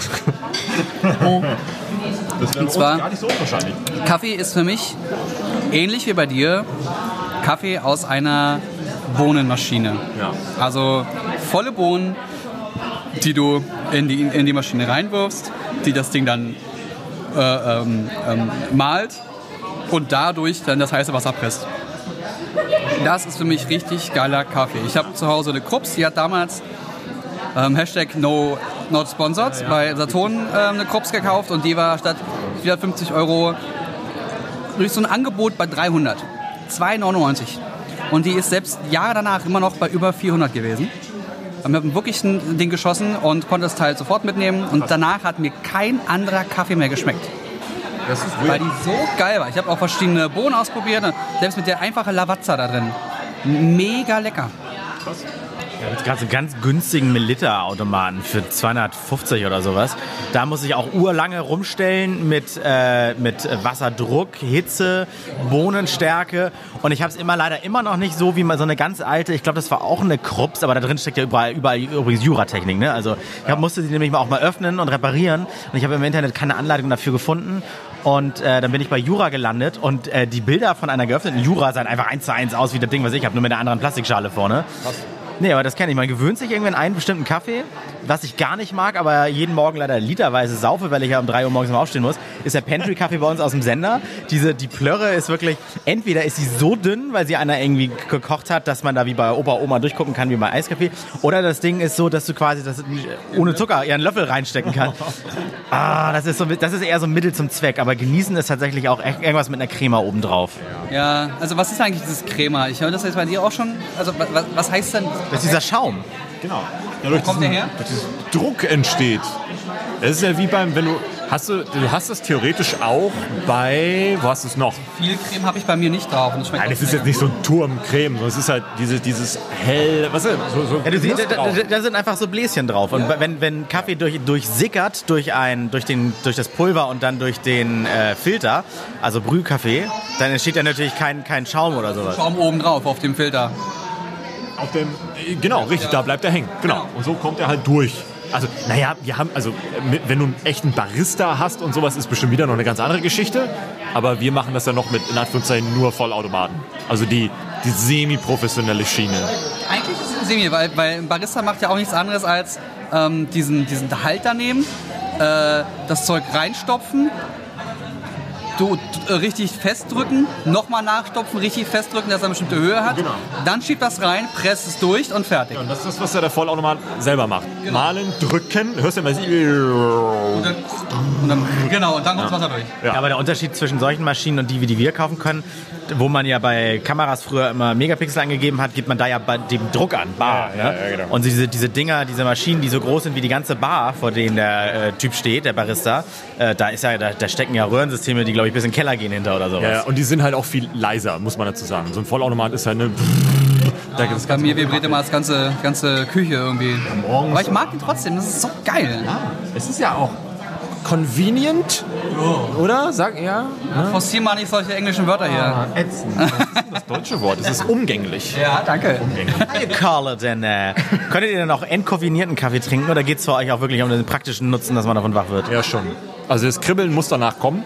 Das wäre Und zwar- gar nicht so unwahrscheinlich. Kaffee ist für mich ähnlich wie bei dir Kaffee aus einer Bohnenmaschine. Ja. Also volle Bohnen, die du in die, in die Maschine reinwirfst, die das Ding dann äh, ähm, ähm, malt und dadurch dann das heiße Wasser presst. Das ist für mich richtig geiler Kaffee. Ich habe zu Hause eine Krups, die hat damals ähm, Hashtag no, not sponsored bei Saturn ähm, eine Krups gekauft und die war statt 450 Euro durch so ein Angebot bei 300. 2,99. Und die ist selbst Jahre danach immer noch bei über 400 gewesen. Wir haben wirklich ein Ding geschossen und konnte das Teil sofort mitnehmen. Und danach hat mir kein anderer Kaffee mehr geschmeckt. Das ist Weil die so geil war. Ich habe auch verschiedene Bohnen ausprobiert. Selbst mit der einfachen Lavazza da drin. Mega lecker. Ja, jetzt gerade so einen ganz günstigen Milita-Automaten für 250 oder sowas. Da muss ich auch urlange rumstellen mit, äh, mit Wasserdruck, Hitze, Bohnenstärke. Und ich habe es immer leider immer noch nicht so wie mal so eine ganz alte, ich glaube, das war auch eine Krups, aber da drin steckt ja überall, überall übrigens Juratechnik. Ne? Also ich hab, musste sie nämlich mal auch mal öffnen und reparieren. Und ich habe im Internet keine Anleitung dafür gefunden. Und äh, dann bin ich bei Jura gelandet und äh, die Bilder von einer geöffneten Jura sahen einfach eins zu eins aus wie das Ding, was ich habe, nur mit einer anderen Plastikschale vorne. Nee, aber das kenne ich. Man gewöhnt sich irgendwie an einen bestimmten Kaffee, was ich gar nicht mag, aber jeden Morgen leider literweise saufe, weil ich ja um 3 Uhr morgens mal aufstehen muss, ist der Pantry-Kaffee bei uns aus dem Sender. Diese, die Plörre ist wirklich, entweder ist sie so dünn, weil sie einer irgendwie gekocht hat, dass man da wie bei Opa, Oma durchgucken kann, wie bei Eiskaffee, oder das Ding ist so, dass du quasi das ohne Zucker ihren Löffel reinstecken kannst. Ah, das ist, so, das ist eher so ein Mittel zum Zweck, aber genießen ist tatsächlich auch echt irgendwas mit einer Crema obendrauf. Ja, also was ist eigentlich dieses Crema? Ich höre das jetzt bei dir auch schon. Also was, was heißt denn? Das ist dieser Schaum. Genau. Ja, durch kommt der her? Durch diesen Druck entsteht. Das ist ja wie beim, wenn du, hast du, du hast das theoretisch auch bei, wo hast du es noch? Viel Creme habe ich bei mir nicht drauf. Und das Nein, das ist jetzt nicht so ein Turm Creme, sondern es ist halt diese, dieses hell, was ist das? So, so Ja, du siehst, da, da, da sind einfach so Bläschen drauf. Und wenn, wenn Kaffee durch, durchsickert durch, ein, durch, den, durch das Pulver und dann durch den äh, Filter, also Brühkaffee, dann entsteht ja natürlich kein, kein Schaum oder sowas. Schaum oben drauf auf dem Filter. Auf dem, genau, richtig, da bleibt er hängen. Genau. Und so kommt er halt durch. Also, naja, wir haben, also, wenn du einen echten Barista hast und sowas, ist bestimmt wieder noch eine ganz andere Geschichte. Aber wir machen das ja noch mit, in Anführungszeichen, nur Vollautomaten. Also die, die semi-professionelle Schiene. Eigentlich ist es ein Semi, weil, weil ein Barista macht ja auch nichts anderes als ähm, diesen, diesen Halter nehmen, äh, das Zeug reinstopfen, du, äh, richtig festdrücken, nochmal nachstopfen, richtig festdrücken, dass er eine bestimmte Höhe hat. Genau. Dann schiebt das rein, presst es durch und fertig. Und das ist das, was ja der Vollautomat selber macht. Genau. Malen, drücken, hörst du immer... Und dann, und dann, genau, und dann kommt das Wasser durch. Ja. Ja, aber der Unterschied zwischen solchen Maschinen und die, wie die wir kaufen können, wo man ja bei Kameras früher immer Megapixel angegeben hat, gibt man da ja dem Druck an, Bar. Ja, ja, ne? ja, genau. Und diese, diese Dinger, diese Maschinen, die so groß sind wie die ganze Bar, vor denen der äh, Typ steht, der Barista, äh, da, ist ja, da, da stecken ja Röhrensysteme, die, glaube ich, bis in den Keller gehen hinter oder sowas. Ja, ja, und die sind halt auch viel leiser, muss man dazu sagen. So ein Vollautomat ist halt eine... Da gibt's Bei mir vibriert immer das ganze, ganze Küche irgendwie. Morgens- Aber ich mag ihn trotzdem, das ist so geil. Es ist ja auch convenient, oder? Sag ja. Forcier mal nicht solche englischen Wörter hier. Ätzend. Das ist das deutsche Wort. Es ist umgänglich. Ja, danke. How you call it denn? Äh, könntet ihr denn auch entkoffinierten Kaffee trinken oder geht es für euch auch wirklich um den praktischen Nutzen, dass man davon wach wird? Ja, schon. Also das Kribbeln muss danach kommen.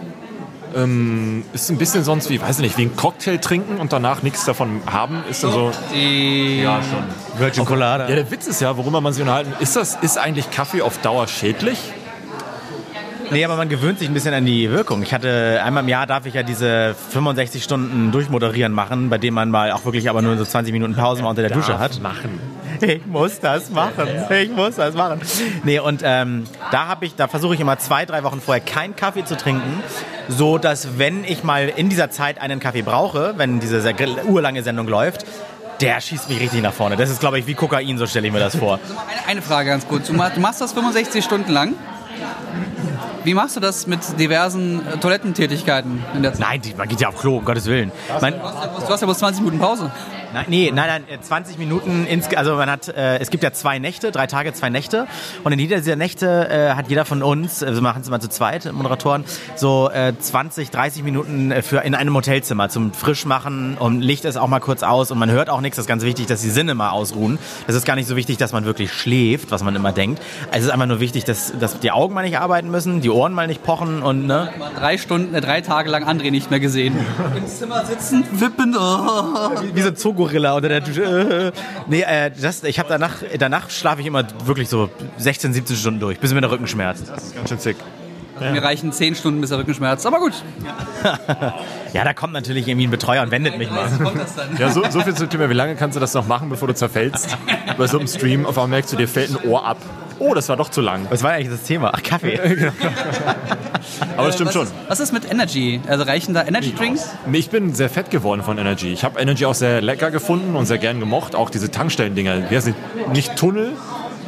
Ähm, ist ein bisschen sonst wie, weiß ich nicht, wie ein Cocktail trinken und danach nichts davon haben. Ist dann so. Die Ja, schon. Virgin Colada. Ja, der Witz ist ja, worüber man sich unterhalten, ist das, ist eigentlich Kaffee auf Dauer schädlich? Nee, aber man gewöhnt sich ein bisschen an die Wirkung. Ich hatte einmal im Jahr darf ich ja diese 65 Stunden durchmoderieren machen, bei dem man mal auch wirklich aber nur so 20 Minuten Pause mal unter der Dusche hat. machen. Ich muss das machen. Ich muss das machen. Nee, und ähm, da habe ich, da versuche ich immer zwei, drei Wochen vorher keinen Kaffee zu trinken, so dass wenn ich mal in dieser Zeit einen Kaffee brauche, wenn diese sehr urlange Sendung läuft, der schießt mich richtig nach vorne. Das ist, glaube ich, wie Kokain, so stelle ich mir das vor. Eine, eine Frage ganz kurz. Du ma- du machst das 65 Stunden lang. Wie machst du das mit diversen äh, Toilettentätigkeiten in der Zeit? Nein, die, man geht ja auf Klo, um Gottes Willen. Man, Du hast ja bloß- du hast ja bloß 20 Minuten Pause. Nein, nee, nein, nein, äh, 20 Minuten, ins, also man hat, äh, es gibt ja zwei Nächte, drei Tage, zwei Nächte und in jeder dieser Nächte äh, hat jeder von uns, äh, wir machen es immer zu zweit, Moderatoren, so äh, 20, 30 Minuten äh, für in einem Hotelzimmer zum Frischmachen und Licht ist auch mal kurz aus und man hört auch nichts, das ist ganz wichtig, dass die Sinne mal ausruhen. Das ist gar nicht so wichtig, dass man wirklich schläft, was man immer denkt. Also es ist einfach nur wichtig, dass, dass die Augen mal nicht arbeiten müssen, die Ohren mal nicht pochen und ne. Mal drei Stunden, äh, drei Tage lang André nicht mehr gesehen. Im Zimmer sitzen, wippen. Oh. wie so ein Zoogorilla unter der Dusche. Nee, äh, das, ich habe danach, danach schlafe ich immer wirklich so 16, 17 Stunden durch, bis mir der Rücken schmerzt. Das ist ganz schön sick. Mir reichen 10 Stunden bis der Rücken schmerzt. Aber gut. Ja, da kommt natürlich irgendwie ein Betreuer und wendet mich mal. Das? Ja, so, so viel zum Thema, wie lange kannst du das noch machen, bevor du zerfällst? Bei so einem Stream, auf einmal merkst du, dir fällt ein Ohr ab. Oh, das war doch zu lang. Was war eigentlich das Thema? Ach, Kaffee. Aber es stimmt was schon. Ist, was ist mit Energy? Also reichen da Energy Drinks? Ich bin sehr fett geworden von Energy. Ich habe Energy auch sehr lecker gefunden und sehr gern gemocht. Auch diese Tankstellen-Dinger. Wie heißen die? Nicht Tunnel.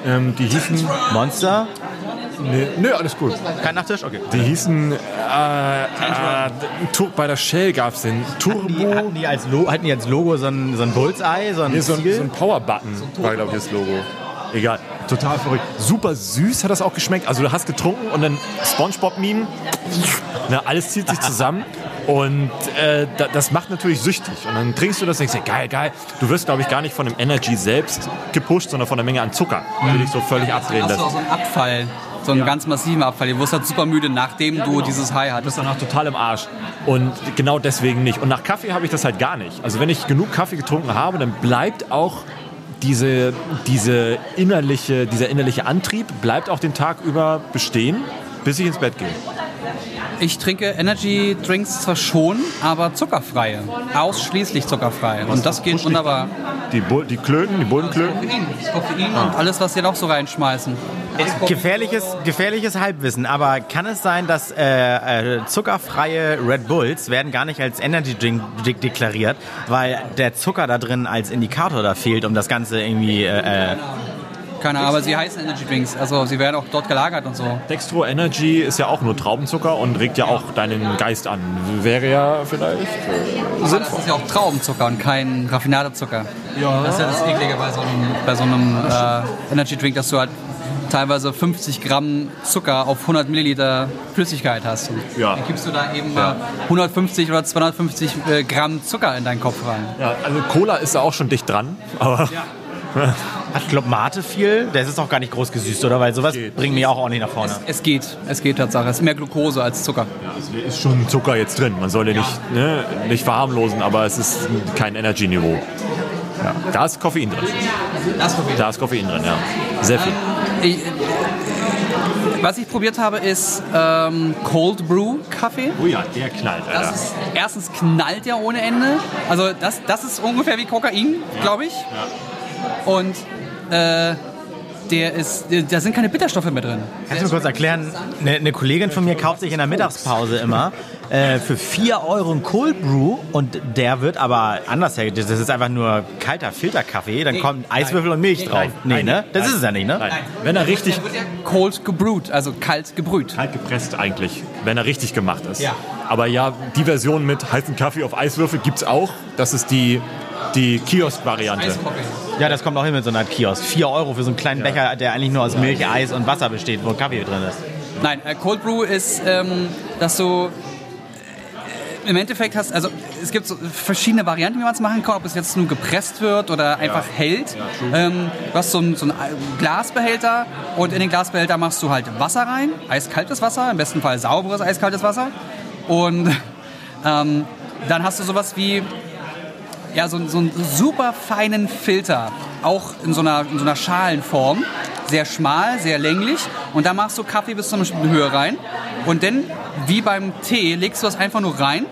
Ähm, die hießen. Monster? Nee, nö, alles gut. Kein Nachtisch? Okay. Die hießen. Äh, äh, bei der Shell gab es den Die, Turbo. hatten, die als Lo hatten die als Logo so ein, so ein Bullseye, so ein Nee, so, ein, so ein Power-Button war, glaube ich, das Logo. Egal. Total verrückt. Super süß hat das auch geschmeckt. Also du hast getrunken und dann Spongebob-Meme. Na, alles zieht sich zusammen. Und äh, da, das macht natürlich süchtig. Und dann trinkst du das und denkst dir, geil, geil. Du wirst, glaube ich, gar nicht von dem Energy selbst gepusht, sondern von der Menge an Zucker, die dich so völlig abdrehen Hast du lässt. auch so einen Abfall. So einen ganz massiven Abfall. Du wirst halt super müde, nachdem du dieses High Du hattest. bist danach total im Arsch. Und genau deswegen nicht. Und nach Kaffee habe ich das halt gar nicht. Also wenn ich genug Kaffee getrunken habe, dann bleibt auch diese, diese innerliche, dieser innerliche Antrieb bleibt auch den Tag über bestehen, bis ich ins Bett gehe. Ich trinke Energy Drinks zwar schon, aber zuckerfreie. Ausschließlich zuckerfrei. Und das geht wunderbar. Die, Bu die Klöten, die Bullenklöten. Koffein, Koffein und alles, was sie noch so reinschmeißen. Gefährliches, gefährliches Halbwissen, aber kann es sein, dass äh, äh, zuckerfreie Red Bulls werden gar nicht als Energy Drink de deklariert, weil der Zucker da drin als Indikator da fehlt, um das Ganze irgendwie... Äh, äh, Keine Ahnung, aber sie heißen Energy Drinks. Also sie werden auch dort gelagert und so. Dextro Energy ist ja auch nur Traubenzucker und regt ja auch deinen Geist an. Wäre ja vielleicht äh, Aber das ist ja auch Traubenzucker und kein Raffinadezucker. Ja. Das ist ja das Eklige bei so einem, bei so einem äh, Energy Drink, dass du halt teilweise 50 Gramm Zucker auf 100 Milliliter Flüssigkeit hast. Und Ja. Dann gibst du da eben mal 150 oder 250 äh, Gramm Zucker in deinen Kopf rein. Ja, also Cola ist da auch schon dicht dran, aber hat Club Mate viel? Der ist auch gar nicht groß gesüßt, oder? Weil sowas bringt mich auch ordentlich nach vorne. Es geht, es geht Tatsache. Es ist mehr Glucose als Zucker. ist schon Zucker jetzt drin. Man soll ja nicht, ne, nicht verharmlosen, aber es ist kein Energy-Niveau. Ja. Da ist Koffein drin. Das probiert. Da ist Koffein drin, ja. Sehr viel. Ich, was ich probiert habe, ist ähm, Cold Brew Kaffee. Oh ja, der knallt, Alter. Das ist, erstens knallt ja ohne Ende. Also das, das ist ungefähr wie Kokain, glaube ich. Und äh, der ist, da sind keine Bitterstoffe mehr drin. Kannst du mir kurz erklären, eine, eine Kollegin von mir kauft sich in der Mittagspause immer äh, für 4 Euro einen Cold Brew und der wird aber anders hergestellt. Das ist einfach nur kalter Filterkaffee, dann kommt Eiswürfel und Milch drauf. Nee, nein, ne? Das nein. ist es ja nicht, ne? Nein. Wenn er richtig Der wird ja cold gebrüht, also kalt gebrüht. kalt gepresst eigentlich, wenn er richtig gemacht ist. Ja. Aber ja, die Version mit heißen Kaffee auf Eiswürfel gibt es auch. Das ist die die Kiosk-Variante. Ja, das kommt auch hin mit so einer Kiosk. 4 Euro für so einen kleinen Becher, der eigentlich nur aus Milch, Eis und Wasser besteht, wo Kaffee drin ist. Nein, äh, Cold Brew ist, ähm, dass du äh, im Endeffekt hast, also es gibt so verschiedene Varianten, wie man es machen kann, ob es jetzt nur gepresst wird oder einfach hält. ähm, du hast so einen so einen Glasbehälter und in den Glasbehälter machst du halt Wasser rein, eiskaltes Wasser, im besten Fall sauberes eiskaltes Wasser. Und ähm, dann hast du sowas wie ja, so, so einen super feinen Filter, auch in so, einer, in so einer Schalenform. Sehr schmal, sehr länglich. Und da machst du Kaffee bis zu einer bestimmten Höhe rein. Und dann, wie beim Tee, legst du das einfach nur rein.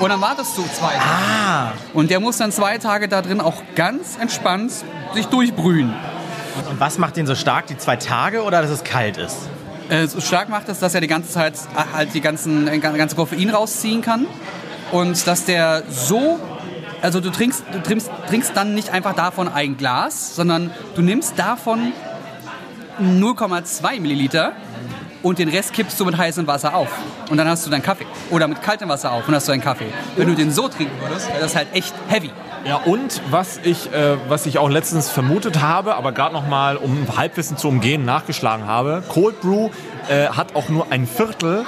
Und dann wartest du zwei Tage. Ah. Und der muss dann zwei Tage da drin auch ganz entspannt sich durchbrühen. Und was macht den so stark? Die zwei Tage oder dass es kalt ist? Äh, so stark macht es, dass er die ganze Zeit äh, halt die ganzen, äh, ganze Koffein rausziehen kann. Und dass der so also du trinkst, du trinkst, trinkst dann nicht einfach davon ein Glas, sondern du nimmst davon 0,2 Milliliter und den Rest kippst du mit heißem Wasser auf. Und dann hast du deinen Kaffee. Oder mit kaltem Wasser auf und hast du einen Kaffee. Wenn du den so trinken würdest, wäre das halt echt heavy. Ja, und was ich, äh, was ich auch letztens vermutet habe, aber gerade noch mal, um Halbwissen zu umgehen, nachgeschlagen habe, Cold Brew äh, hat auch nur ein Viertel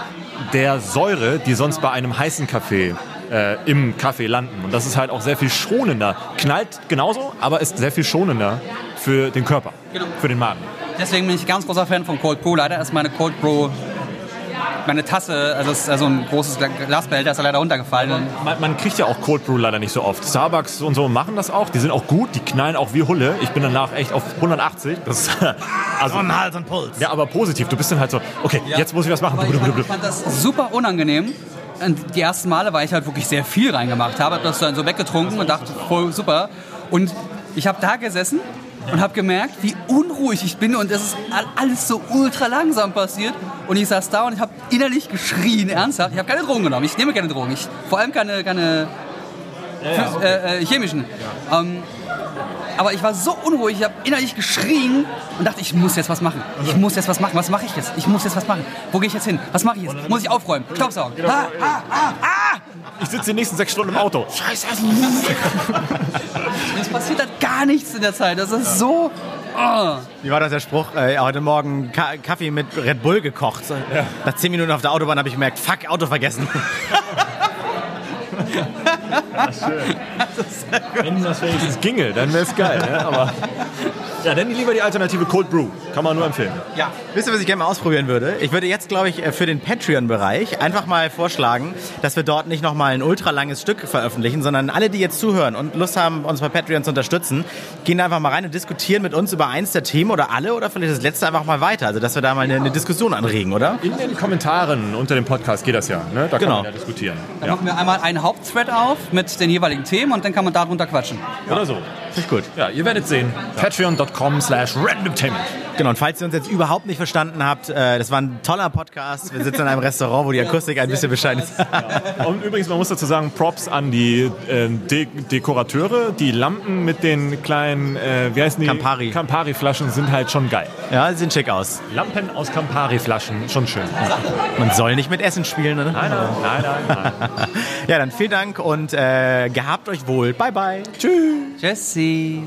der Säure, die sonst bei einem heißen Kaffee äh, im Kaffee landen. Und das ist halt auch sehr viel schonender. Knallt genauso, aber ist sehr viel schonender für den Körper, Genau. für den Magen. Deswegen bin ich ganz großer Fan von Cold Brew. Leider ist meine Cold Brew, meine Tasse, also ist also ein großes Glasbehälter, ist ja leider runtergefallen. Man, man kriegt ja auch Cold Brew leider nicht so oft. Starbucks und so machen das auch. Die sind auch gut, die knallen auch wie Hulle. Ich bin danach echt auf 180. Das ist, also, Und Hals und Puls. ja, aber positiv. Du bist dann halt so, okay, jetzt muss ich was machen. Aber ich fand, ich fand das super unangenehm. Die ersten Male, weil ich halt wirklich sehr viel reingemacht habe, habe das dann so weggetrunken und dachte, voll super. Und ich habe da gesessen und habe gemerkt, wie unruhig ich bin und es ist all- alles so ultra langsam passiert. Und ich saß da und ich habe innerlich geschrien, ernsthaft. Ich habe keine Drogen genommen, ich nehme keine Drogen, ich, vor allem keine, keine phys- äh, äh, chemischen. Ähm, aber ich war so unruhig, ich habe innerlich geschrien und dachte, ich muss jetzt was machen. Ich muss jetzt was machen. Was mache ich jetzt? Ich muss jetzt was machen. Wo gehe ich jetzt hin? Was mache ich jetzt? Muss ich aufräumen? Staubsaugen? Ah, ah, ah, ah! Ich sitze die nächsten sechs Stunden im Auto. Scheiße. Es passiert halt gar nichts in der Zeit. Das ist so... Oh. Wie war das der Spruch? Äh, heute Morgen Ka Kaffee mit Red Bull gekocht. Nach 10 Minuten auf der Autobahn habe ich gemerkt, fuck, Auto vergessen. Wenn das wenigstens ginge, dann wäre es geil. Ja, aber ja, dann lieber die Alternative Cold Brew. Kann man nur empfehlen. Ja. Wisst ihr, was ich gerne mal ausprobieren würde? Ich würde jetzt, glaube ich, äh, für den Patreon-Bereich einfach mal vorschlagen, dass wir dort nicht nochmal ein ultra langes Stück veröffentlichen, sondern alle, die jetzt zuhören und Lust haben, uns bei Patreon zu unterstützen, gehen da einfach mal rein und diskutieren mit uns über eins der Themen oder alle oder vielleicht das letzte einfach mal weiter. Also, dass wir da mal eine, eine Diskussion anregen, oder? In den Kommentaren unter dem Podcast geht das ja. Ne? Da kann Genau. man ja diskutieren. Dann Ja. machen wir einmal einen Hauptthread auf mit den jeweiligen Themen und dann kann man darunter quatschen. Oder so. Finde ich gut. Ja, ihr werdet sehen. Patreon.com slash randomtainment. Genau, und falls ihr uns jetzt überhaupt nicht verstanden habt, äh, das war ein toller Podcast. Wir sitzen in einem Restaurant, wo die Akustik ein bisschen bescheiden ist. Und übrigens, man muss dazu sagen, Props an die äh, De Dekorateure. Die Lampen mit den kleinen, äh, wie heißen die? Campari. Campari-Flaschen sind halt schon geil. Ja, sie sehen schick aus. Lampen aus Campari-Flaschen, schon schön. Man soll nicht mit Essen spielen, ne? Nein, nein, nein, nein. nein. Ja, dann vielen Dank und äh, gehabt euch wohl. Bye, bye. Tschüss. Jesse.